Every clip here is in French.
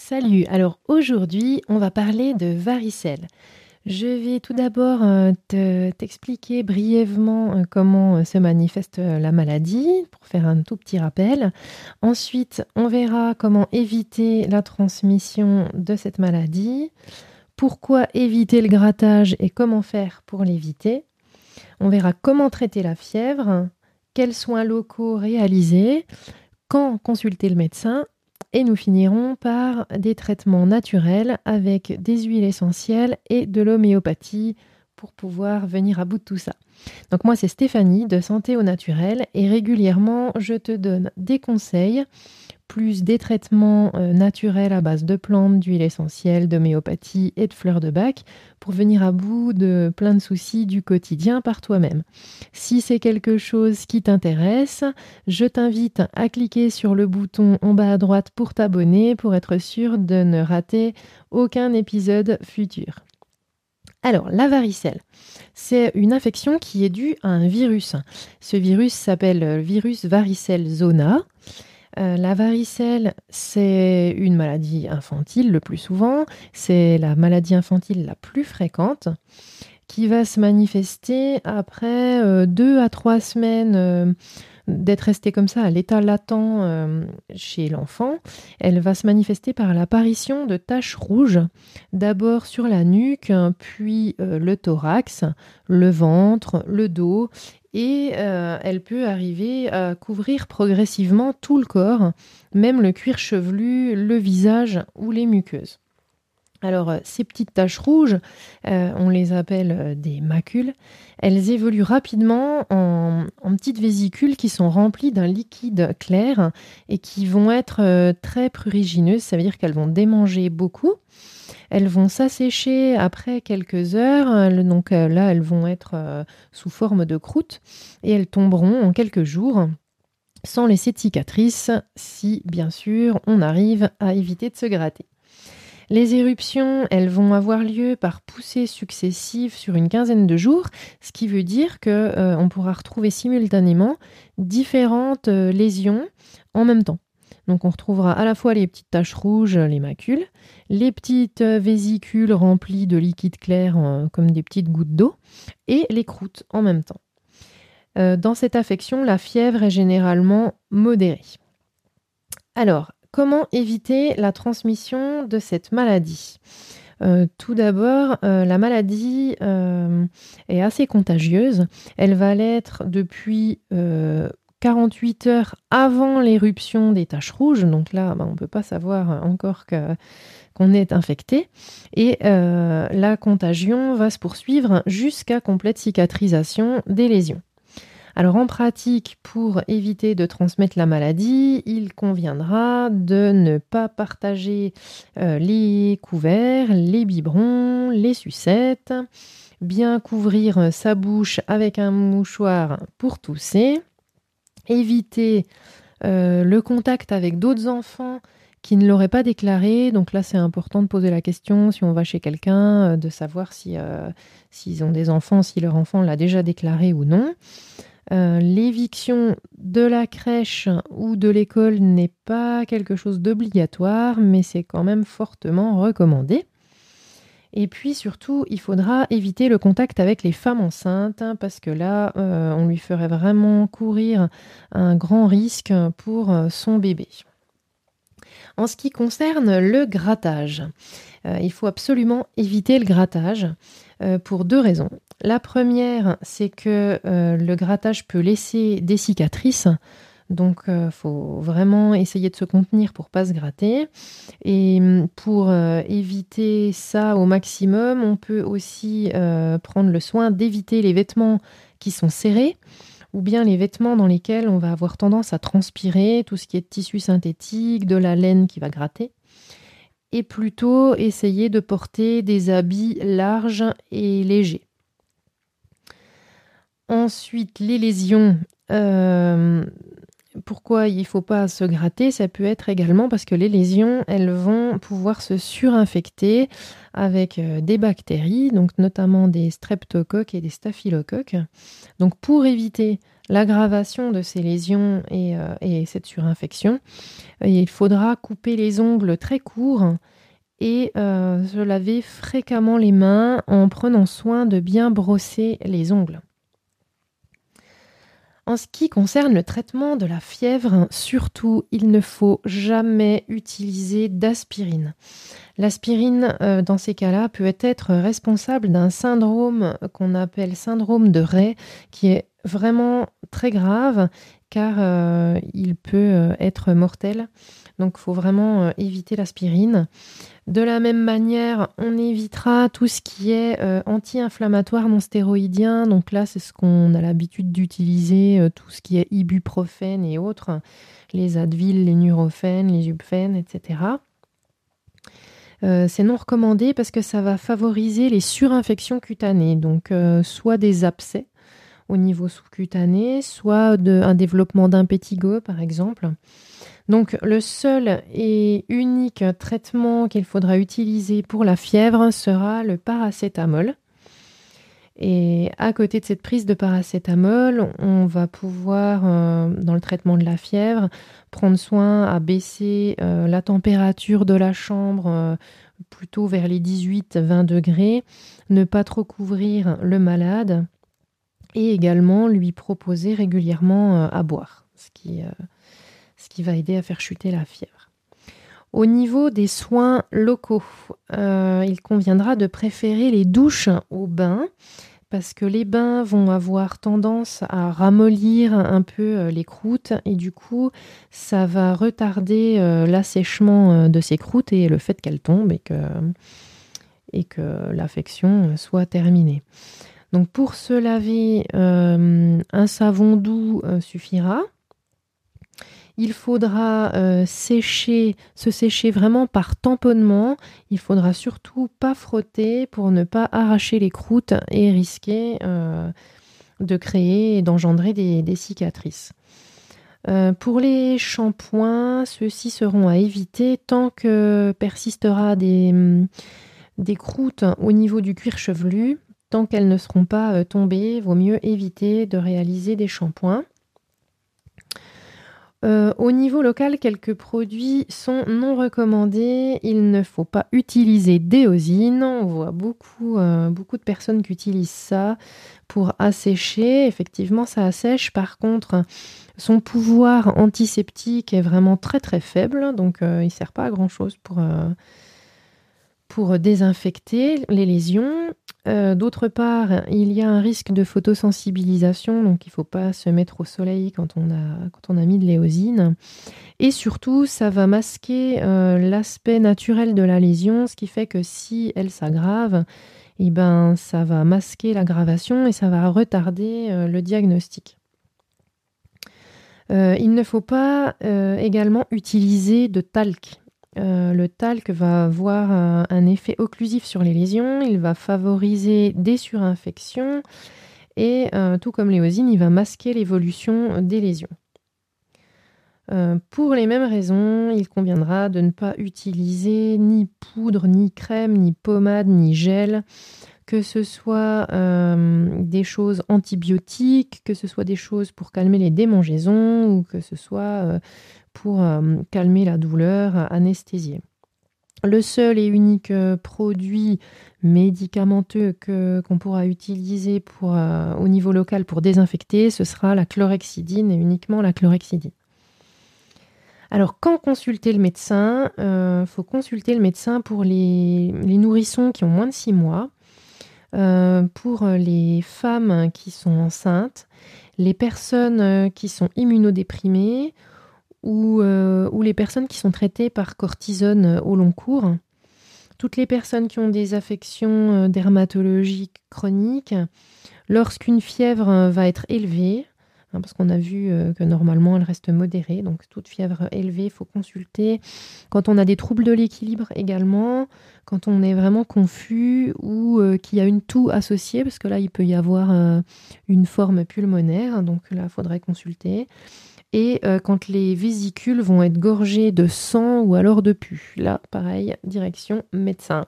Salut, alors aujourd'hui on va parler de varicelle. Je vais tout d'abord euh, t'expliquer brièvement euh, comment euh, se manifeste la maladie pour faire un tout petit rappel. Ensuite, on verra comment éviter la transmission de cette maladie, pourquoi éviter le grattage et comment faire pour l'éviter. On verra comment traiter la fièvre, quels soins locaux réaliser, quand consulter le médecin et nous finirons par des traitements naturels avec des huiles essentielles et de l'homéopathie pour pouvoir venir à bout de tout ça. Donc moi c'est Stéphanie de Santé au Naturel et régulièrement je te donne des conseils plus des traitements euh, naturels à base de plantes, d'huile essentielle, d'homéopathie et de fleurs de bac pour venir à bout de plein de soucis du quotidien par toi-même. Si c'est quelque chose qui t'intéresse, je t'invite à cliquer sur le bouton en bas à droite pour t'abonner pour être sûr de ne rater aucun épisode futur. Alors, la varicelle, c'est une infection qui est due à un virus. Ce virus s'appelle le virus varicelle zona. Euh, la varicelle, c'est une maladie infantile le plus souvent. C'est la maladie infantile la plus fréquente qui va se manifester après euh, deux à trois semaines euh, d'être restée comme ça à l'état latent chez l'enfant. Elle va se manifester par l'apparition de taches rouges, d'abord sur la nuque, puis le thorax, le ventre, le dos et euh, elle peut arriver à couvrir progressivement tout le corps, même le cuir chevelu, le visage ou les muqueuses. Alors, euh, ces petites taches rouges, euh, on les appelle des macules, elles évoluent rapidement en, petites vésicules qui sont remplies d'un liquide clair et qui vont être très prurigineuses, ça veut dire qu'elles vont démanger beaucoup. Elles vont s'assécher après quelques heures, donc euh, là elles vont être euh, sous forme de croûte et elles tomberont en quelques jours sans laisser de cicatrices si bien sûr on arrive à éviter de se gratter. Les éruptions, elles vont avoir lieu par poussées successives sur une quinzaine de jours, ce qui veut dire que euh, on pourra retrouver simultanément différentes lésions en même temps. Donc on retrouvera à la fois les petites taches rouges, les macules, les petites vésicules remplies de liquide clair euh, comme des petites gouttes d'eau, et les croûtes en même temps. Euh, dans cette affection, la fièvre est généralement modérée. Alors, comment éviter la transmission de cette maladie euh, tout d'abord, la maladie est assez contagieuse. Elle va l'être depuis 48 heures avant l'éruption des taches rouges. Donc là, bah, on ne peut pas savoir encore qu'on est infecté. Et euh, la contagion va se poursuivre jusqu'à complète cicatrisation des lésions. Alors en pratique, pour éviter de transmettre la maladie, il conviendra de ne pas partager euh, les couverts, les biberons, les sucettes, bien couvrir sa bouche avec un mouchoir pour tousser, éviter euh, le contact avec d'autres enfants qui ne l'auraient pas déclaré. Donc là, c'est important de poser la question si on va chez quelqu'un, euh, de savoir si, s'ils ont des enfants, si leur enfant l'a déjà déclaré ou non. L'éviction de la crèche ou de l'école n'est pas quelque chose d'obligatoire, mais c'est quand même fortement recommandé. Et puis surtout, il faudra éviter le contact avec les femmes enceintes hein, parce que là, euh, on lui ferait vraiment courir un grand risque pour euh, son bébé. En ce qui concerne le grattage, euh, il faut absolument éviter le grattage pour deux raisons. La première, c'est que le grattage peut laisser des cicatrices donc, il euh, faut vraiment essayer de se contenir pour pas se gratter. Et mm, pour euh, éviter ça au maximum, on peut aussi euh, prendre le soin d'éviter les vêtements qui sont serrés ou bien les vêtements dans lesquels on va avoir tendance à transpirer, tout ce qui est tissu synthétique, de la laine qui va gratter. Et plutôt essayer de porter des habits larges et légers. Ensuite, les lésions. Pourquoi il ne faut pas se gratter Ça peut être également parce que les lésions, elles vont pouvoir se surinfecter avec euh, des bactéries, donc notamment des streptocoques et des staphylocoques. Donc pour éviter l'aggravation de ces lésions et, et cette surinfection, il faudra couper les ongles très courts et se laver fréquemment les mains en prenant soin de bien brosser les ongles. En ce qui concerne le traitement de la fièvre, surtout, il ne faut jamais utiliser d'aspirine. L'aspirine, euh, dans ces cas-là, peut être responsable d'un syndrome qu'on appelle syndrome de Ray, qui est vraiment très grave car euh, il peut euh, être mortel. Donc il faut vraiment éviter l'aspirine. De la même manière, on évitera tout ce qui est euh, anti-inflammatoire non stéroïdien. Donc là, c'est ce qu'on a l'habitude d'utiliser, euh, tout ce qui est ibuprofène et autres, les Advil, les Nurofen, les Ubfen, etc. Euh, c'est non recommandé parce que ça va favoriser les surinfections cutanées, donc soit des abcès au niveau sous-cutané, soit un développement d'impétigo par exemple. Donc le seul et unique traitement qu'il faudra utiliser pour la fièvre sera le paracétamol. Et à côté de cette prise de paracétamol, on va pouvoir, euh, dans le traitement de la fièvre, prendre soin à baisser euh, la température de la chambre euh, plutôt vers les 18-20 degrés, ne pas trop couvrir le malade et également lui proposer régulièrement à boire, ce qui qui va aider à faire chuter la fièvre. Au niveau des soins locaux, euh, il conviendra de préférer les douches aux bains parce que les bains vont avoir tendance à ramollir un peu euh, les croûtes et du coup ça va retarder euh, l'assèchement de ces croûtes et le fait qu'elles tombent et que, et que l'affection soit terminée. Donc pour se laver, un savon doux suffira. Il faudra euh, sécher, se sécher vraiment par tamponnement. Il faudra surtout pas frotter pour ne pas arracher les croûtes et risquer euh, de créer et d'engendrer des, cicatrices. Euh, pour les shampoings, ceux-ci seront à éviter tant que persistera des, des croûtes au niveau du cuir chevelu. Tant qu'elles ne seront pas tombées, vaut mieux éviter de réaliser des shampoings. Euh, au niveau local, quelques produits sont non recommandés. Il ne faut pas utiliser d'éosine. On voit beaucoup, euh, beaucoup de personnes qui utilisent ça pour assécher. Effectivement, ça assèche. Par contre, son pouvoir antiseptique est vraiment très très faible. Donc, euh, il ne sert pas à grand chose pour, pour désinfecter les lésions. Euh, d'autre part, il y a un risque de photosensibilisation, donc il ne faut pas se mettre au soleil quand on a, mis de l'éosine. Et surtout, ça va masquer euh, l'aspect naturel de la lésion, ce qui fait que si elle s'aggrave, eh ben, ça va masquer l'aggravation et ça va retarder euh, le diagnostic. il ne faut pas également utiliser de talc. Euh, le talc va avoir un, effet occlusif sur les lésions, il va favoriser des surinfections. Et euh, tout comme l'éosine, il va masquer l'évolution des lésions. Euh, pour les mêmes raisons, il conviendra de ne pas utiliser ni poudre, ni crème, ni pommade, ni gel, que ce soit des choses antibiotiques, que ce soit des choses pour calmer les démangeaisons ou que ce soit pour euh, calmer la douleur, anesthésier. Le seul et unique euh, produit médicamenteux qu'on pourra utiliser euh, au niveau local pour désinfecter, ce sera la chlorhexidine et uniquement la chlorhexidine. Alors, quand consulter le médecin? Il faut consulter le médecin pour les, nourrissons qui ont moins de 6 mois, pour les femmes qui sont enceintes, les personnes qui sont immunodéprimées euh, ou, les personnes qui sont traitées par cortisone euh, au long cours. Toutes les personnes qui ont des affections euh, dermatologiques chroniques, lorsqu'une fièvre va être élevée, hein, parce qu'on a vu que normalement elle reste modérée, donc toute fièvre élevée, il faut consulter. Quand on a des troubles de l'équilibre également, quand on est vraiment confus ou qu'il y a une toux associée, parce que là il peut y avoir une forme pulmonaire, donc là il faudrait consulter et euh, quand les vésicules vont être gorgées de sang ou alors de pus. Là, pareil, direction médecin.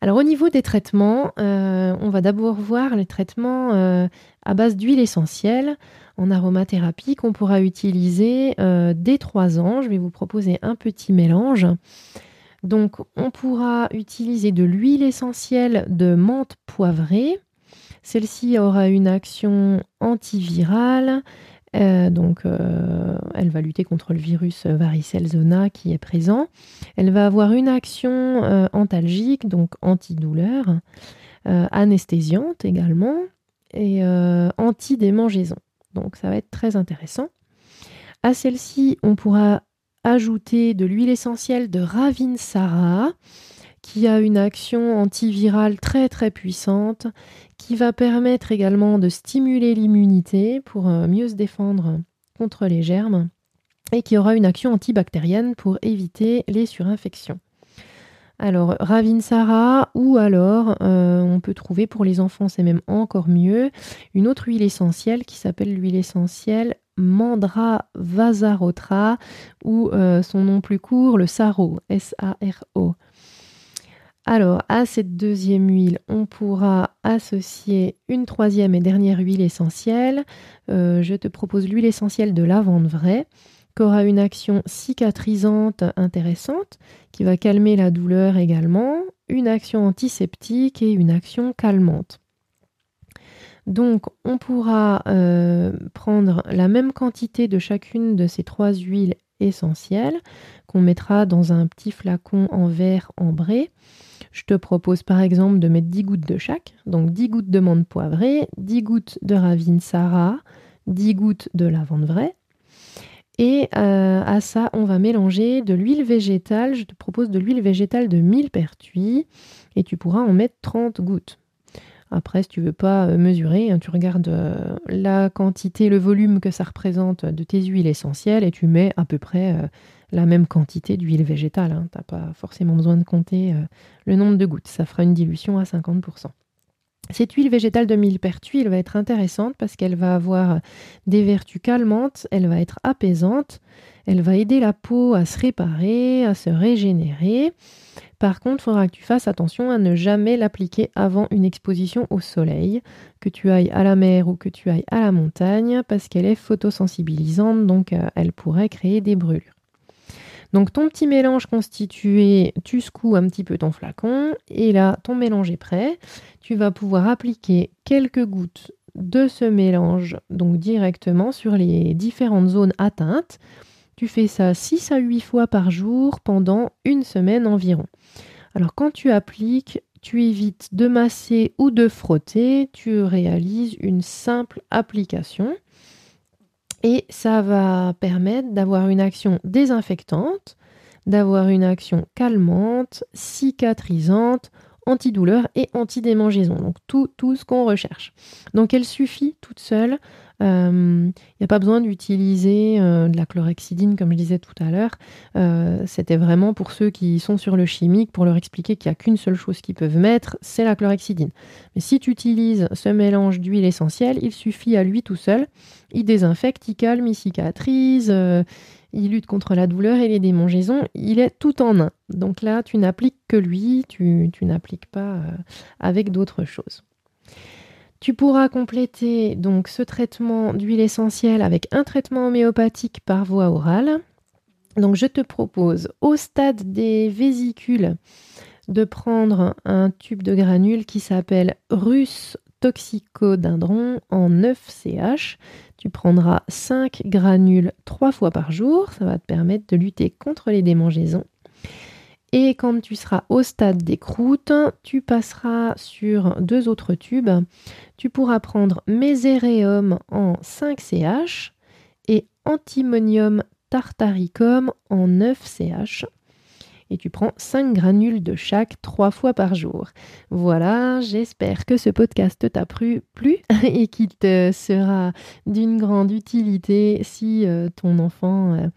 Alors au niveau des traitements, euh, on va d'abord voir les traitements euh, à base d'huile essentielle en aromathérapie qu'on pourra utiliser dès 3 ans. Je vais vous proposer un petit mélange. Donc on pourra utiliser de l'huile essentielle de menthe poivrée. Celle-ci aura une action antivirale, euh, donc, euh, elle va lutter contre le virus varicelle zona qui est présent. Elle va avoir une action euh, antalgique, donc antidouleur, anesthésiante également, et anti-démangeaison. Donc, ça va être très intéressant. À celle-ci, on pourra ajouter de l'huile essentielle de Ravinsara qui a une action antivirale très très puissante, qui va permettre également de stimuler l'immunité pour euh, mieux se défendre contre les germes, et qui aura une action antibactérienne pour éviter les surinfections. Alors, Ravinsara, ou alors, euh, on peut trouver pour les enfants, c'est même encore mieux, une autre huile essentielle qui s'appelle l'huile essentielle Mandra Vasarotra, ou euh, son nom plus court, le Saro, S-A-R-O. Alors, à cette deuxième huile, on pourra associer une troisième et dernière huile essentielle. Euh, je te propose l'huile essentielle de lavande vraie, qui aura une action cicatrisante intéressante, qui va calmer la douleur également, une action antiseptique et une action calmante. Donc, on pourra euh, prendre la même quantité de chacune de ces trois huiles essentielles qu'on mettra dans un petit flacon en verre ambré je te propose par exemple de mettre 10 gouttes de chaque, donc 10 gouttes de menthe poivrée, 10 gouttes de ravine Sarah, 10 gouttes de lavande vraie. Et euh, à ça, on va mélanger de l'huile végétale. Je te propose de l'huile végétale de millepertuis et tu pourras en mettre 30 gouttes. Après, si tu veux pas euh, mesurer, hein, tu regardes euh, la quantité, le volume que ça représente de tes huiles essentielles et tu mets à peu près la même quantité d'huile végétale. Hein. Tu n'as pas forcément besoin de compter euh, le nombre de gouttes. Ça fera une dilution à 50%. Cette huile végétale de millepertuis, elle va être intéressante parce qu'elle va avoir des vertus calmantes, elle va être apaisante, elle va aider la peau à se réparer, à se régénérer. Par contre, il faudra que tu fasses attention à ne jamais l'appliquer avant une exposition au soleil, que tu ailles à la mer ou que tu ailles à la montagne, parce qu'elle est photosensibilisante, donc euh, elle pourrait créer des brûlures. Donc ton petit mélange constitué, tu secoues un petit peu ton flacon et là ton mélange est prêt. Tu vas pouvoir appliquer quelques gouttes de ce mélange donc directement sur les différentes zones atteintes. Tu fais ça 6 à 8 fois par jour pendant une semaine environ. Alors quand tu appliques, tu évites de masser ou de frotter, tu réalises une simple application. Et ça va permettre d'avoir une action désinfectante, d'avoir une action calmante, cicatrisante, antidouleur et antidémangeaison. Donc tout, tout ce qu'on recherche. Donc elle suffit toute seule il euh, n'y a pas besoin d'utiliser euh, de la chlorhexidine, comme je disais tout à l'heure. Euh, c'était vraiment pour ceux qui sont sur le chimique, pour leur expliquer qu'il n'y a qu'une seule chose qu'ils peuvent mettre, c'est la chlorhexidine. Mais si tu utilises ce mélange d'huile essentielle, il suffit à lui tout seul. Il désinfecte, il calme, il cicatrise il lutte contre la douleur et les démangeaisons, il est tout en un. Donc là, tu n'appliques que lui, tu, tu n'appliques pas avec d'autres choses. Tu pourras compléter donc ce traitement d'huile essentielle avec un traitement homéopathique par voie orale. Donc je te propose au stade des vésicules de prendre un tube de granules qui s'appelle Russe toxicodendron en 9 CH. Tu prendras 5 granules 3 fois par jour, ça va te permettre de lutter contre les démangeaisons. Et quand tu seras au stade des croûtes, tu passeras sur deux autres tubes. Tu pourras prendre Mesereum en 5 CH et Antimonium tartaricum en 9 CH et tu prends 5 granules de chaque 3 fois par jour. Voilà, j'espère que ce podcast t'a plu, et qu'il te sera d'une grande utilité si euh, ton enfant euh,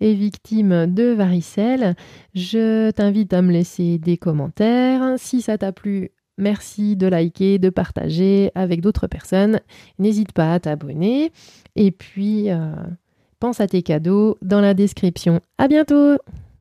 est victime de varicelle. Je t'invite à me laisser des commentaires. Si ça t'a plu, Merci de liker, de partager avec d'autres personnes. N'hésite pas à t'abonner. Et puis, euh, pense à tes cadeaux dans la description. À bientôt!